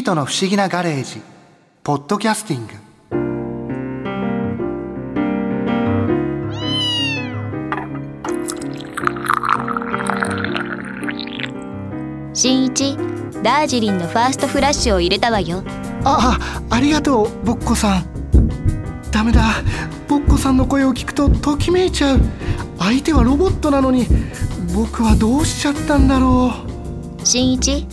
ートの不思議なガレージ。ポッドキャスティング。新一ダージリンのファーストフラッシュを入れたわよ。ああありがとうボッコさん。ダメだ。ボッコさんの声を聞くとときめいちゃう。相手はロボットなのに僕はどうしちゃったんだろ新一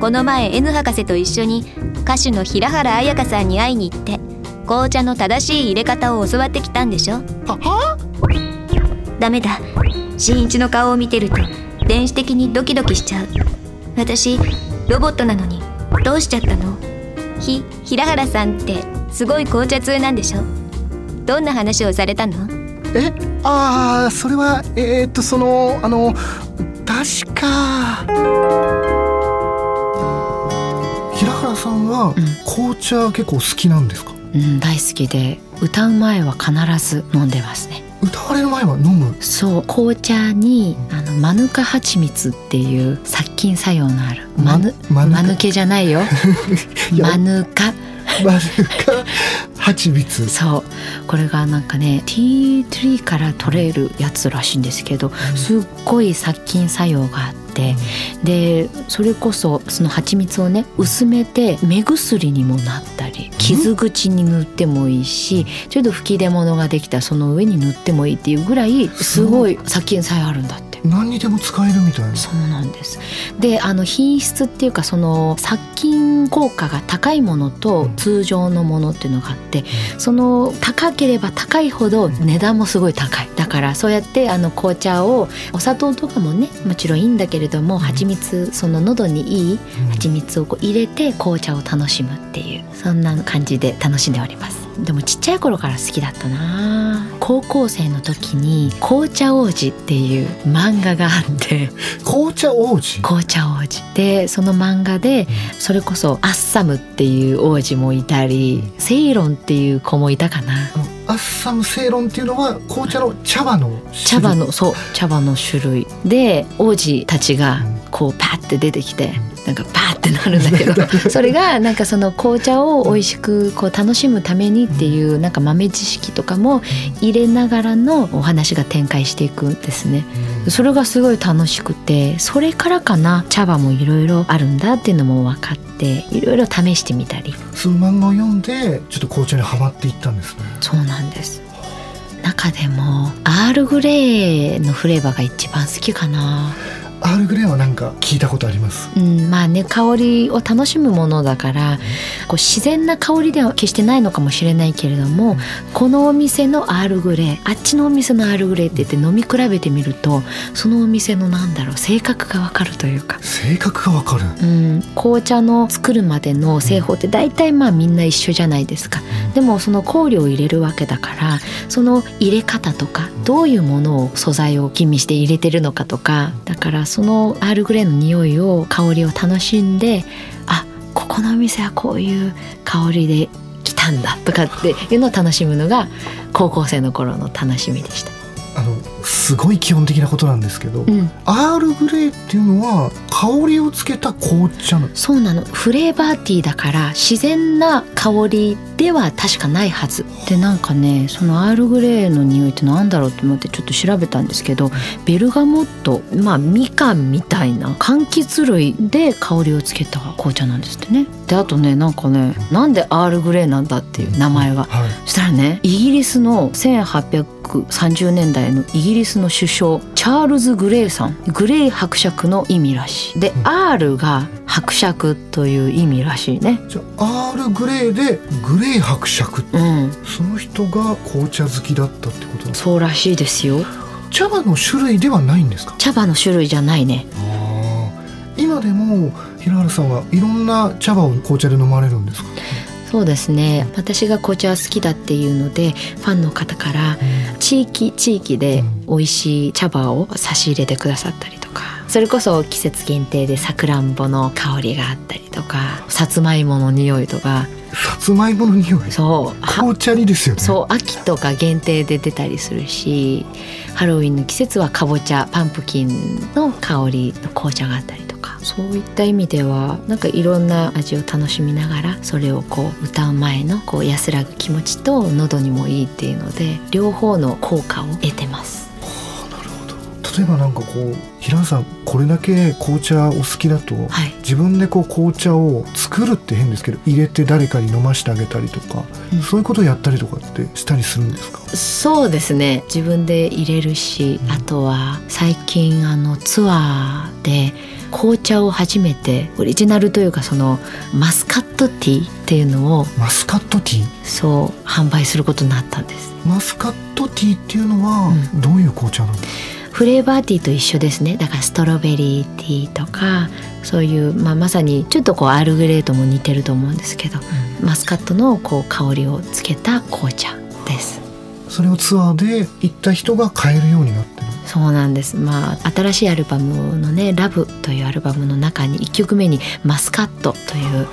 この前 N 博士と一緒に歌手の平原綾香さんに会いに行って紅茶の正しい入れ方を教わってきたんでしょ？うはは？ダメだ。新一の顔を見てると電子的にドキドキしちゃう。私ロボットなのにどうしちゃったの？ひ平原さんってすごい紅茶通なんでしょ？どんな話をされたの？えああそれはえー、っとそのあの確かさんは紅茶結構好きなんですか、うん、大好きで歌う前は必ず飲んでますね。歌われる前は飲む？そう紅茶にあのマヌカハチミツっていう殺菌作用のあるマヌママヌケじゃないよ。マヌカ。マヌカ？蜂蜜。そう。これがなんかねティートリーから取れるやつらしいんですけどすっごい殺菌作用があってでそれこそその蜂蜜をね薄めて目薬にもなったり傷口に塗ってもいいしちょっと吹き出物ができたらその上に塗ってもいいっていうぐらいすごい殺菌作用あるんだって。何にでも使えるみたいな。そうなんです。であの品質っていうかその殺菌効果が高いものと通常のものっていうのがあってその高ければ高いほど値段もすごい高い。だからそうやってあの紅茶をお砂糖とかもねもちろんいいんだけれども蜂蜜その喉にいい蜂蜜をこう入れて紅茶を楽しむっていうそんな感じで楽しんでおります。でもちっちゃい頃から好きだったな高校生の時に「紅茶王子」っていう漫画があって。紅茶王子？紅茶王子。でその漫画でそれこそアッサムっていう王子もいたりセイロンっていう子もいたかな。アッサムセイロンっていうのは紅茶の茶葉の茶葉のそう茶葉の種類。で王子たちがこうパッて出てきてなんかパーってなるんだけど それがなんかその紅茶を美味しくこう楽しむためにっていうなんか豆知識とかも入れながらのお話が展開していくんですね。それがすごい楽しくてそれからかな茶葉もいろいろあるんだっていうのも分かっていろいろ試してみたり。その漫画を読んでちょっと紅茶にはまっていったんですね。そうなんです。中でもアールグレーのフレーバーが一番好きかなアールグレーはなんか聞いたことあります。うん、まあね香りを楽しむものだからこう自然な香りでは決してないのかもしれないけれどもこのお店のアールグレーあっちのお店のアールグレーって言って飲み比べてみるとそのお店のなんだろう性格がわかるというか、性格がわかる。うん、紅茶の作るまでの製法って大体まあみんな一緒じゃないですか。でもその香料を入れるわけだからその入れ方とかどういうものを素材を吟味して入れてるのかとかだからそそのアールグレーの匂いを香りを楽しんであここのお店はこういう香りで来たんだとかっていうのを楽しむのが高校生の頃の楽しみでした。あのすごい基本的なことなんですけど、うん。アールグレーっていうのは香りをつけた紅茶の。そうなの。フレーバーティーだから自然な香りでは確かないはず。でなんかねそのアールグレーの匂いってなんだろうと思ってちょっと調べたんですけどベルガモットまあみかんみたいな柑橘類で香りをつけた紅茶なんですってね。であとねなんかねなんでアールグレーなんだっていう名前が。はい。そしたらねイギリスの1830年代のイギリスの首相チャールズ・グレーさん。グレー伯爵の意味らしい。で、うん。R が伯爵という意味らしいね。じゃあアールグレーでグレー伯爵。うん。その人が紅茶好きだったってことそうらしいですよ。茶葉の種類ではないんですか？茶葉の種類じゃないね。今でも平原さんはいろんな茶葉を紅茶で飲まれるんですか、そうですね。私が紅茶好きだっていうのでファンの方から地域地域で美味しい茶葉を差し入れてくださったりとかそれこそ季節限定でさくらんぼの香りがあったりとかさつまいもの匂いとか。さつまいもの匂い？そう。は紅茶にですよね。そう。秋とか限定で出たりするしハロウィンの季節はかぼちゃパンプキンの香りの紅茶があったりとかそういった意味ではなんかいろんな味を楽しみながらそれをこう歌う前のこう安らぐ気持ちと喉にもいいっていうので両方の効果を得てます。例えばなんかこう平野さんこれだけ紅茶お好きだと、はい。自分でこう紅茶を作るって変ですけど入れて誰かに飲ましてあげたりとか、うん。そういうことをやったりとかってしたりするんですか？そうですね。自分で入れるし、うん。あとは最近あのツアーで紅茶を初めてオリジナルというかそのマスカットティーっていうのをマスカットティー？そう販売することになったんです。マスカットティーっていうのはうどういう紅茶なんですか、フレーバーティーと一緒ですね。だからストロベリーティーとかそういう、まあ、まさにちょっとこうアールグレーとも似てると思うんですけどマスカットのこう香りをつけた紅茶です。それをツアーで行った人が買えるようになってるそうなんです。まあ新しいアルバムのね「ラブというアルバムの中に1曲目に「マスカット」という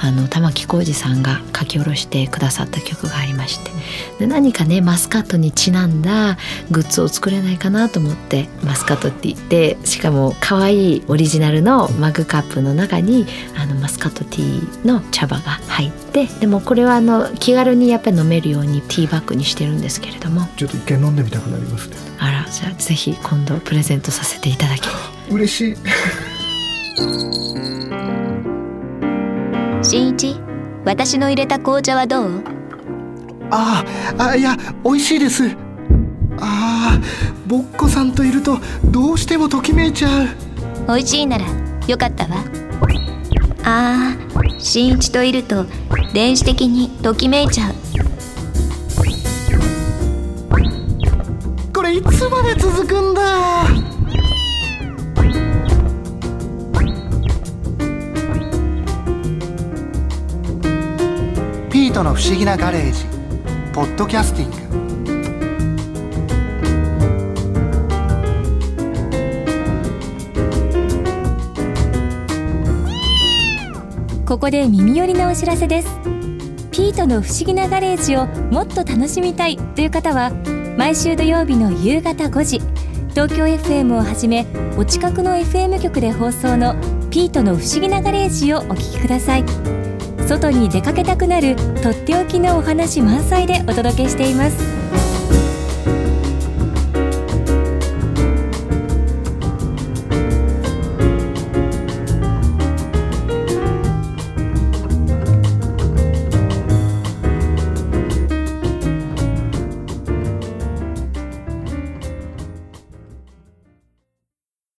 あの玉置浩二さんが書き下ろしてくださった曲がありまして。で何かねマスカットにちなんだグッズを作れないかなと思ってマスカットって言ってしかも可愛いオリジナルのマグカップの中にあのマスカットティーの茶葉が入ってでもこれはあの気軽にやっぱり飲めるようにティーバッグにしてるんですけれども。ちょっと一回飲んでみたくなりますね。あらじゃあぜひ今度プレゼントさせていただき 嬉しい。新一私の入れた紅茶はどう？あーあいや美味しいです。あーぼっこさんといるとどうしてもときめいちゃう。美味しいならよかったわ。あー新一といると電子的にときめいちゃういつまで続くんだ？ピートの不思議なガレージ。ポッドキャスティング。ここで耳寄りなお知らせです。ピートの不思議なガレージをもっと楽しみたいという方は毎週土曜日の夕方5時東京 FM をはじめお近くの FM 局で放送のピートの不思議なガレージをお聴きください。外に出かけたくなるとっておきのお話満載でお届けしています。